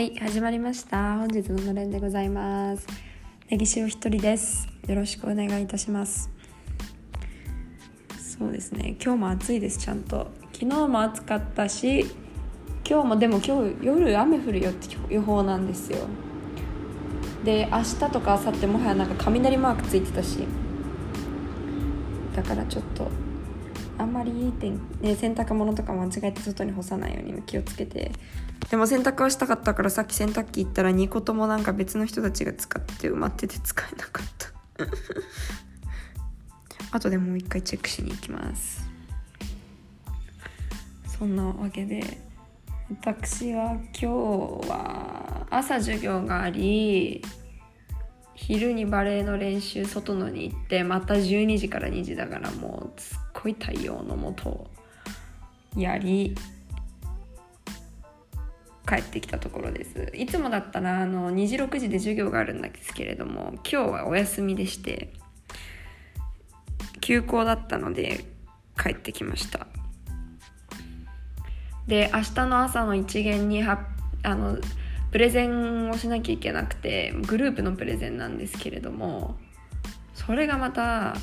はい始まりました。本日ののれんでございます。ネギ塩一人です。よろしくお願いいたします。そうですね。今日も暑いですちゃんと。昨日も暑かったし今日もでも今日夜雨降るよって予報なんですよ。で明日とか明後日もはやなんか雷マークついてたし。だからちょっとあんまりいい天ね洗濯物とか間違えて外に干さないように気をつけて。でも洗濯はしたかったからさっき洗濯機行ったら2個ともなんか別の人たちが使って埋まってて使えなかった。後でもう一回チェックしに行きます。そんなわけで私は今日は朝授業があり昼にバレエの練習外のに行ってまた12時から2時だからもうすっごい太陽のもとやり帰ってきたところです。いつもだったらあの2時6時で授業があるんですけれども今日はお休みでして休校だったので帰ってきました。で明日の朝の一限にはあのプレゼンをしなきゃいけなくてグループのプレゼンなんですけれどもそれがまた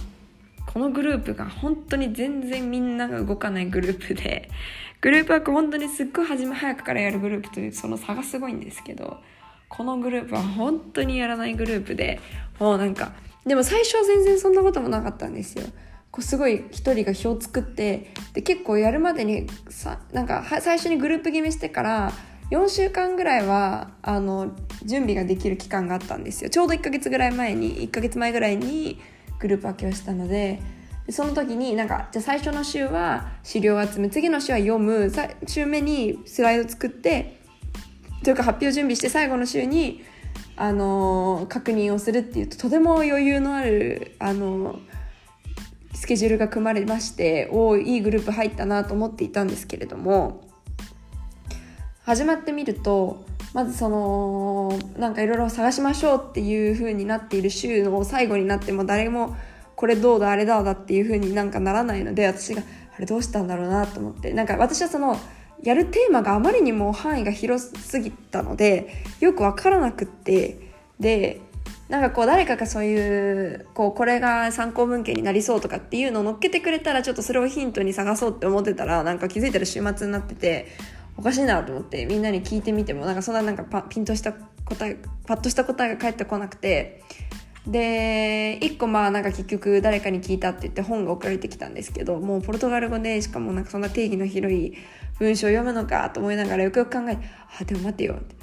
このグループが本当に全然みんなが動かないグループでグループワーク本当にすっごい初め早くからやるグループというその差がすごいんですけどこのグループは本当にやらないグループでもうなんかでも最初は全然そんなこともなかったんですよ。こうすごい一人が表を作ってで結構やるまでにさなんか最初にグループ決めしてから4週間ぐらいはあの準備ができる期間があったんですよ。ちょうど1ヶ月ぐらい前に1ヶ月前ぐらいにグループ分けをしたのでその時になんかじゃあ最初の週は資料を集め次の週は読む。週目にスライド作ってというか発表準備して最後の週に、あの、確認をするっていうととても余裕のある、あの、スケジュールが組まれましておおいいグループ入ったなと思っていたんですけれども始まってみるとまずそのなんかいろいろ探しましょうっていう風になっている週の最後になっても誰もこれどうだあれだだっていう風になんかならないので私があれどうしたんだろうなと思って。なんか私はそのやるテーマがあまりにも範囲が広すぎたのでよく分からなくって。でなんかこう誰かがそういうこうこれが参考文献になりそうとかっていうのを乗っけてくれたらちょっとそれをヒントに探そうって思ってたらなんか気づいたら週末になってておかしいなと思ってみんなに聞いてみてもなんかそんななんかパピンとした答えパッとした答えが返ってこなくてで1個まあなんか結局誰かに聞いたって言って本が送られてきたんですけどもうポルトガル語でしかもなんかそんな定義の広い文章を読むのかと思いながらよくよく考えてあでも待てよ。って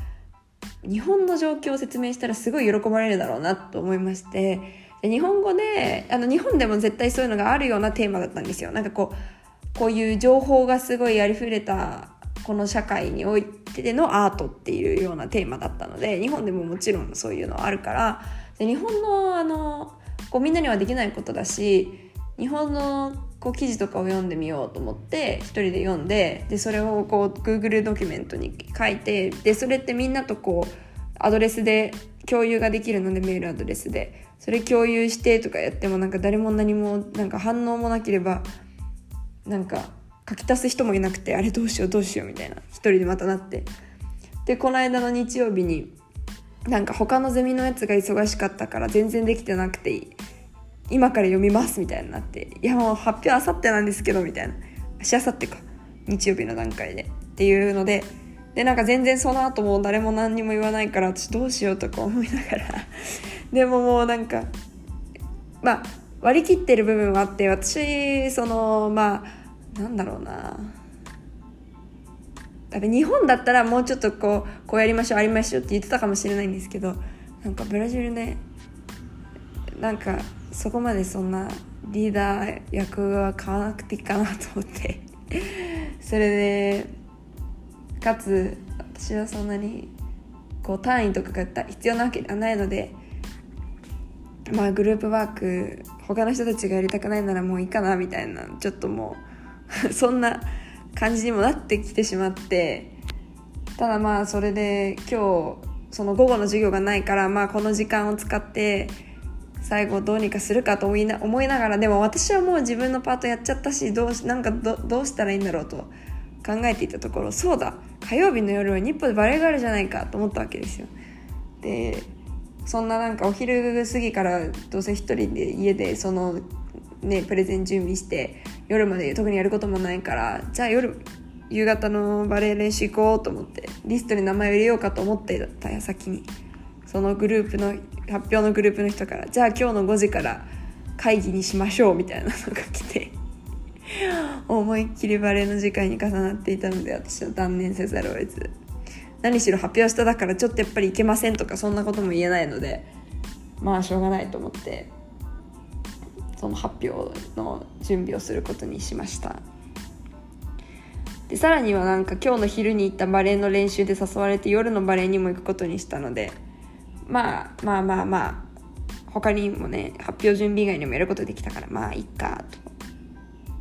日本の状況を説明したらすごい喜ばれるだろうなと思いまして日本語であの日本でも絶対そういうのがあるようなテーマだったんですよ。なんかこうこういう情報がすごいありふれたこの社会においてでのアートっていうようなテーマだったので日本でももちろんそういうのはあるからで日本のあのこうみんなにはできないことだし日本のこう記事とかを読んでみようと思って一人で読んででそれをこう Google ドキュメントに書いてでそれってみんなとこうアドレスで共有ができるのでメールアドレスで。それ共有してとかやってもなんか誰も何もなんか反応もなければなんか書き足す人もいなくてあれどうしようどうしようみたいな一人でまたなって。でこの間の日曜日になんか他のゼミのやつが忙しかったから全然できてなくていい今から読みますみたいになっていやもう発表あさってなんですけどみたいな。しあさってか。日曜日の段階で。っていうのででなんか全然その後も誰も何にも言わないから私どうしようとか思いながら。でももうなんかまあ割り切ってる部分はあって私そのまあなんだろうな。日本だったらもうちょっとこうこうやりましょうありましょうって言ってたかもしれないんですけどなんかブラジルねなんかそこまでそんなリーダー役は買わなくていいかなと思って。それでかつ私はそんなにこう単位とかが必要なわけではないのでまあグループワーク他の人たちがやりたくないならもういいかなみたいなちょっともう そんな感じにもなってきてしまってただまあそれで今日その午後の授業がないからまあこの時間を使って最後どうにかするかと思いな思いながらでも私はもう自分のパートやっちゃったしどうなんかどうしたらいいんだろうと考えていたところそうだ火曜日の夜は日報でバレーがあるじゃないかと思ったわけですよ。でそんななんかお昼過ぎからどうせ一人で家でそのねプレゼン準備して夜まで特にやることもないからじゃあ夜夕方のバレエ練習行こうと思ってリストに名前を入れようかと思ってた矢先にそのグループの発表のグループの人からじゃあ今日の5時から会議にしましょうみたいなのが来て思いっきりバレエの時間に重なっていたので私は断念せざるを得ず。何しろ発表しただからちょっとやっぱりいけませんとかそんなことも言えないのでまあしょうがないと思ってその発表の準備をすることにしました。でさらにはなんか今日の昼に行ったバレエの練習で誘われて夜のバレエにも行くことにしたのでまあまあまあまあ他にもね発表準備以外にもやることできたからまあいっかと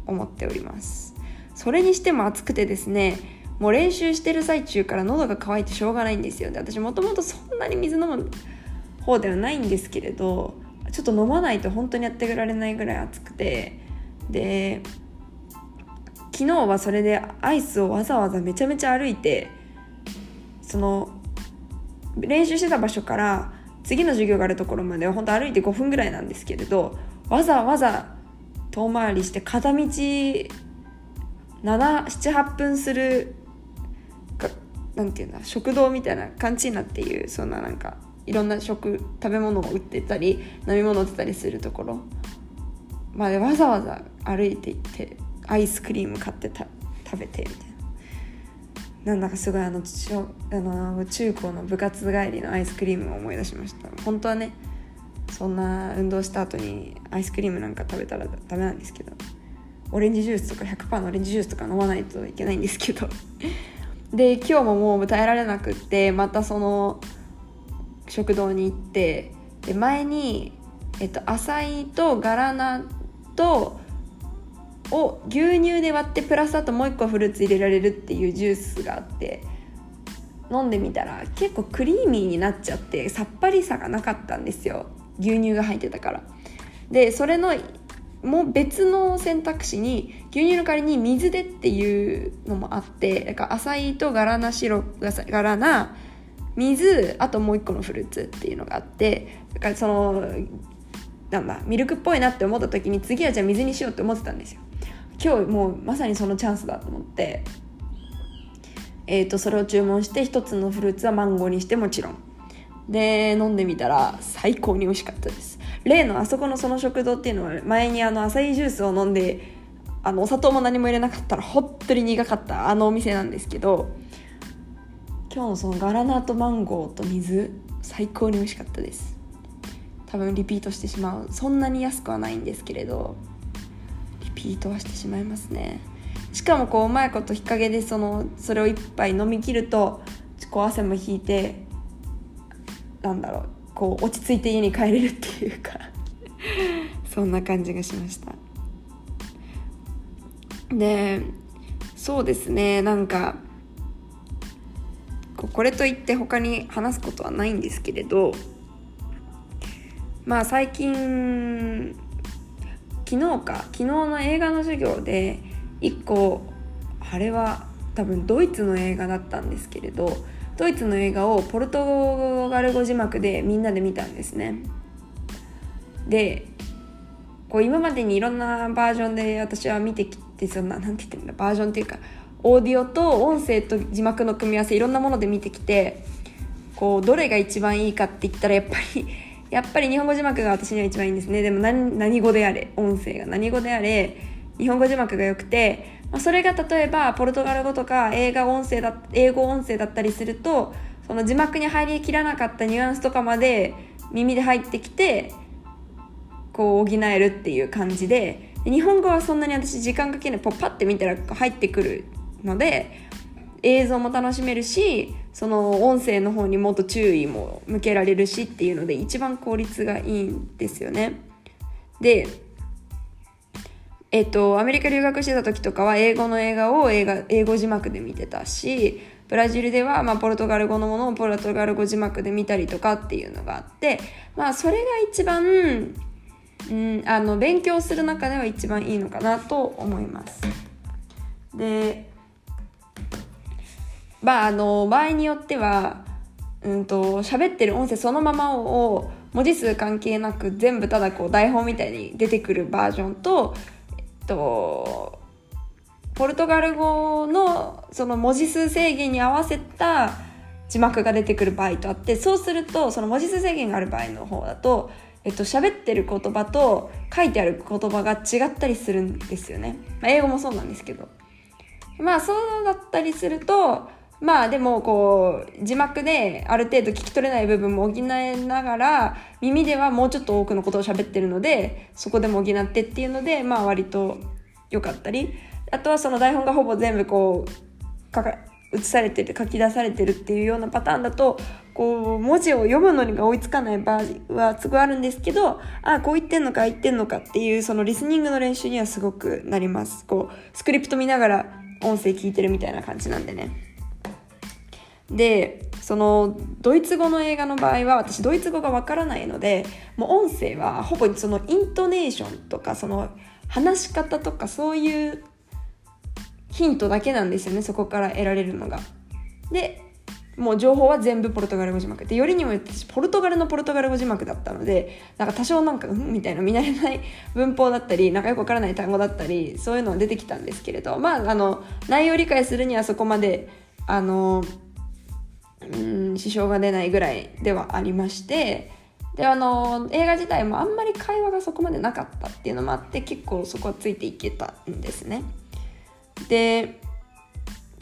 思っております。それにしても暑くてですねもう練習してる最中から喉が渇いてしょうがないんですよ。で私もともとそんなに水飲む方ではないんですけれどちょっと飲まないと本当にやってくられないぐらい暑くてで昨日はそれでアイスをわざわざめちゃめちゃ歩いてその練習してた場所から次の授業があるところまでは本当歩いて5分ぐらいなんですけれどわざわざ遠回りして片道78分するなんていうんだ食堂みたいなカンチーナっていうそんななんかいろんな食食べ物を売ってたり飲み物を売ってたりするところ。までわざわざ歩いて行ってアイスクリーム買ってた食べてみたいな。なんだかすごいあのあの中高の部活帰りのアイスクリームを思い出しました。本当はねそんな運動した後にアイスクリームなんか食べたらダメなんですけどオレンジジュースとか100%のオレンジジュースとか飲まないといけないんですけど。で今日ももう耐えられなくってまたその食堂に行ってで前に、えっと、浅いとガラナとを牛乳で割ってプラスあともう一個フルーツ入れられるっていうジュースがあって飲んでみたら結構クリーミーになっちゃってさっぱりさがなかったんですよ。牛乳が入ってたから。でそれのもう別の選択肢に牛乳の代わりに水でっていうのもあってだから浅いとガラナ白ガラナ水あともう一個のフルーツっていうのがあってだからそのなんだミルクっぽいなって思った時に次はじゃあ水にしようって思ってたんですよ。今日もうまさにそのチャンスだと思ってえーと、それを注文して一つのフルーツはマンゴーにしてもちろん。で飲んでみたら最高に美味しかったです。例のあそこのその食堂っていうのは前にあのアサイジュースを飲んであのお砂糖も何も入れなかったら本当に苦かったあのお店なんですけど今日のそのガラナとマンゴーと水最高に美味しかったです。多分リピートしてしまう。そんなに安くはないんですけれどリピートはしてしまいますね。しかもこううまいこと日陰でそのそれを一杯飲み切るとこう汗も引いてなんだろうこう落ち着いて家に帰れるっていうか。そんな感じがしました。でそうですね。なんかこれといって他に話すことはないんですけれどまあ最近昨日か昨日の映画の授業で1個あれは多分ドイツの映画だったんですけれどドイツの映画をポルトガル語字幕でみんなで見たんですね。でこう今までにいろんなバージョンで私は見てきてそんな何て言ってんだバージョンっていうかオーディオと音声と字幕の組み合わせいろんなもので見てきてこうどれが一番いいかって言ったらやっぱり やっぱり日本語字幕が私には一番いいんですね。でも何何語であれ音声が。何語であれ日本語字幕が良くて、まあ、それが例えばポルトガル語とか映画音声だ英語音声だったりするとその字幕に入りきらなかったニュアンスとかまで耳で入ってきてこう補えるっていう感じで日本語はそんなに私時間かけないポッて見たら入ってくるので映像も楽しめるしその音声の方にもっと注意も向けられるしっていうので一番効率がいいんですよね。でえっと、アメリカ留学してた時とかは英語の映画を映画英語字幕で見てたしブラジルでは、まあ、ポルトガル語のものをポルトガル語字幕で見たりとかっていうのがあって、まあ、それが一番、うん、あの勉強する中では一番いいのかなと思います。でまああの場合によってはうんと喋ってる音声そのままを文字数関係なく全部ただこう台本みたいに出てくるバージョンと、えっと、ポルトガル語のその文字数制限に合わせた字幕が出てくる場合とあってそうするとその文字数制限がある場合の方だとえっと喋ってる言葉と書いてある言葉が違ったりするんですよね、まあ、英語もそうなんですけど。まあそうだったりするとまあでもこう字幕である程度聞き取れない部分も補いながら耳ではもうちょっと多くのことを喋ってるのでそこでも補ってっていうのでまあ割と良かったり。あとはその台本がほぼ全部こうかか映されてて書き出されてるっていうようなパターンだとこう文字を読むのにが追いつかない場合はすごいあるんですけどあこう言ってんのか言ってんのかっていうそのリスニングの練習にはすごくなります。こうスクリプト見ながら音声聞いてるみたいな感じなんでね。でそのドイツ語の映画の場合は私ドイツ語がわからないのでもう音声はほぼそのイントネーションとかその話し方とかそういうヒントだけなんですよねそこから得られるのが。でもう情報は全部ポルトガル語字幕でよりにもよってポルトガルのポルトガル語字幕だったのでなんか多少なんかうんみたいな見慣れない 文法だったりなんかよくわからない単語だったりそういうのは出てきたんですけれどまああの内容を理解するにはそこまであのうん支障が出ないぐらいではありましてであの映画自体もあんまり会話がそこまでなかったっていうのもあって結構そこはついていけたんですね。で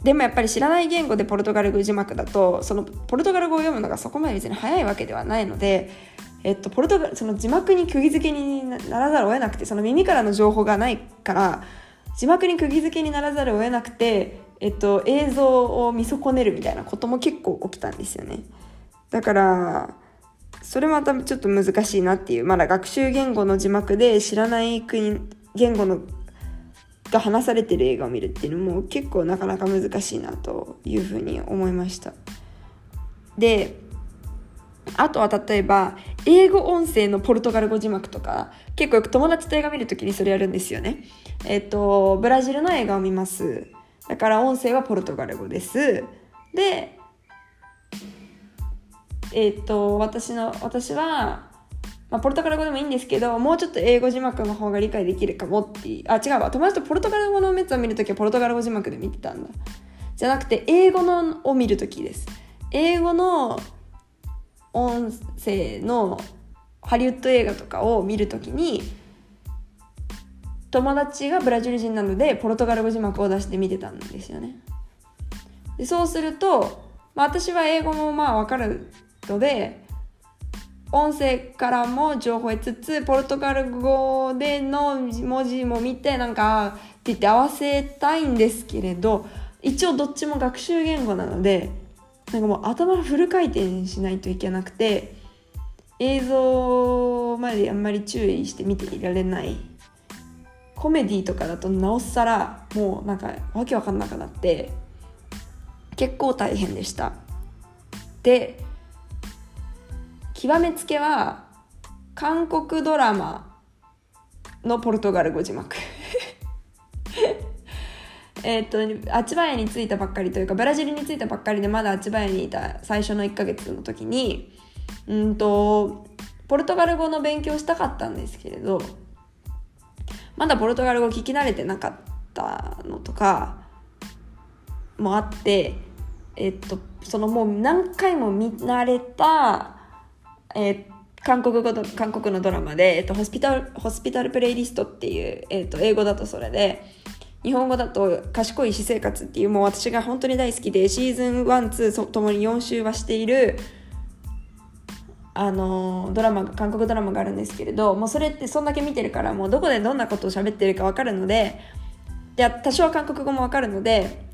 でもやっぱり知らない言語でポルトガル語字幕だとそのポルトガル語を読むのがそこまで別に早いわけではないので、えっと、ポルトガルその字幕に釘付けにならざるを得なくてその耳からの情報がないから字幕に釘付けにならざるを得なくてえっと、映像を見損ねるみたいなことも結構起きたんですよね。だから、それまたちょっと難しいなっていう、まだ学習言語の字幕で知らない国、言語のが話されてる映画を見るっていうのも結構なかなか難しいなというふうに思いました。で、あとは例えば、英語音声のポルトガル語字幕とか、結構よく友達と映画見るときにそれやるんですよね。えっと、ブラジルの映画を見ます。だから音声はポルトガル語です。で、えっ、と、私の、私は、まあ、ポルトガル語でもいいんですけど、もうちょっと英語字幕の方が理解できるかもって、あ、違うわ。友達とポルトガル語のメツを見るときはポルトガル語字幕で見てたんだ。じゃなくて、英語のを見るときです。英語の音声のハリウッド映画とかを見るときに、友達がブラジル人なのでポルトガル語字幕を出して見てたんですよね。でそうすると、まあ、私は英語もまあ分かるので音声からも情報を得つつポルトガル語での文字も見てなんかって言って合わせたいんですけれど一応どっちも学習言語なのでなんかもう頭フル回転しないといけなくて映像まであんまり注意して見ていられないコメディとかだとなおさらもうなんかわけわかんなくなって結構大変でした。で極めつけは韓国ドラマのポルトガル語字幕。えっとあちばやに着いたばっかりというかブラジルに着いたばっかりでまだあちばやにいた最初の1ヶ月の時にうんとポルトガル語の勉強したかったんですけれどまだポルトガル語聞き慣れてなかったのとかもあってえっとそのもう何回も見慣れた、えー、韓国語韓国のドラマで、えっと、ホスピタルホスピタルプレイリストっていう、えっと、英語だとそれで日本語だと「賢い私生活」っていうもう私が本当に大好きでシーズン12ともに4週はしているあのドラマ韓国ドラマがあるんですけれどもうそれってそんだけ見てるからもうどこでどんなことを喋ってるか分かるのでで多少は韓国語も分かるので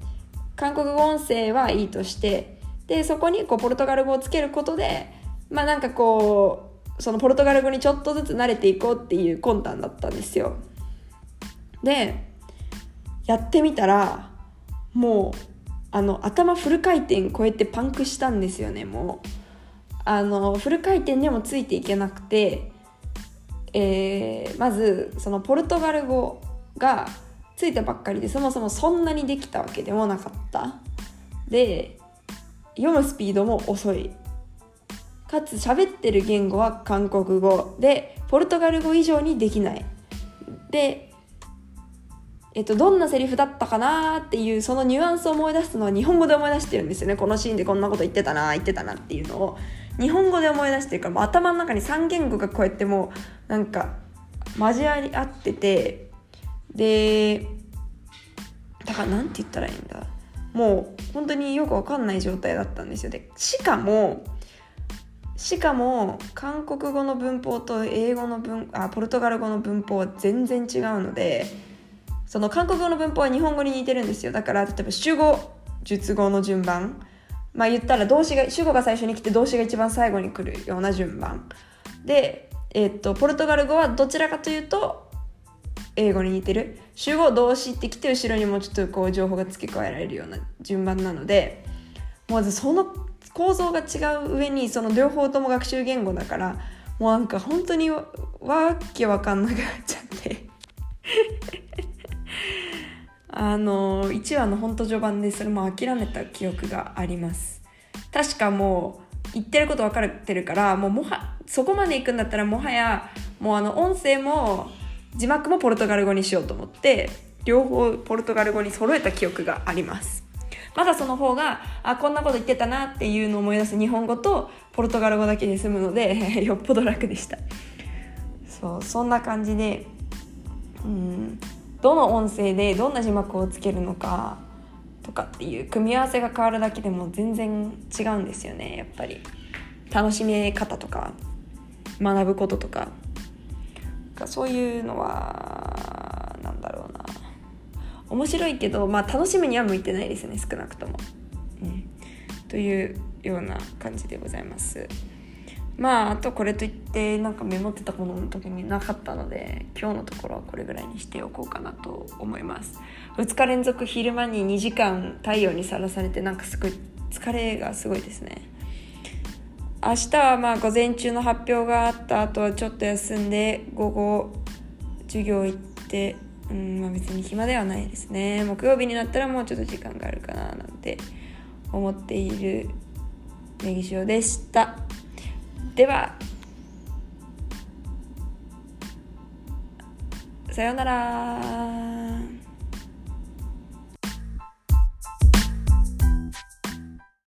韓国語音声はいいとしてでそこにこうポルトガル語をつけることでまあなんかこうそのポルトガル語にちょっとずつ慣れていこうっていう魂胆だったんですよでやってみたらもうあの頭フル回転超えてパンクしたんですよねもう。あのフル回転でもついていけなくて、えー、まずそのポルトガル語がついたばっかりでそもそもそんなにできたわけでもなかった。で読むスピードも遅い。かつ喋ってる言語は韓国語でポルトガル語以上にできない。でえっと、どんなセリフだったかなっていうそのニュアンスを思い出すのは日本語で思い出してるんですよね。このシーンでこんなこと言ってたな言ってたなっていうのを。日本語で思い出してるからもう頭の中に3言語がこうやってもうなんか交わり合っててでだから何て言ったらいいんだ。もう本当によく分かんない状態だったんですよ。でしかもしかも韓国語の文法と英語の文あポルトガル語の文法は全然違うのでその韓国語の文法は日本語に似てるんですよ。だから例えば主語述語の順番。まあ言ったら動詞が主語が最初に来て動詞が一番最後に来るような順番。で、えー、っとポルトガル語はどちらかというと英語に似てる。主語動詞ってきて後ろにもちょっとこう情報が付け加えられるような順番なのでまずその構造が違う上にその両方とも学習言語だからもうなんか本当にわけわかんなくなっちゃっあの1話の本当序盤でそれも諦めた記憶があります。確かもう言ってること分かってるからもうもはそこまで行くんだったらもはやもうあの音声も字幕もポルトガル語にしようと思って両方ポルトガル語に揃えた記憶があります。まだその方があこんなこと言ってたなっていうのを思い出す日本語とポルトガル語だけで済むので よっぽど楽でした。そうそんな感じでうん。どの音声でどんな字幕をつけるのかとかっていう組み合わせが変わるだけでも全然違うんですよねやっぱり。楽しめ方とか学ぶこととか。そういうのはなんだろうな。面白いけど、まあ、楽しむには向いてないですね少なくとも、うん、というような感じでございます。まああとこれといってなんかメモってたものの時になかったので今日のところはこれぐらいにしておこうかなと思います。2日連続昼間に2時間太陽にさらされてなんかすごい疲れがすごいですね。明日はまあ午前中の発表があった後はちょっと休んで午後授業行ってうんまあ別に暇ではないですね。木曜日になったらもうちょっと時間があるかななんて思っているネギ塩でした。ではさようなら。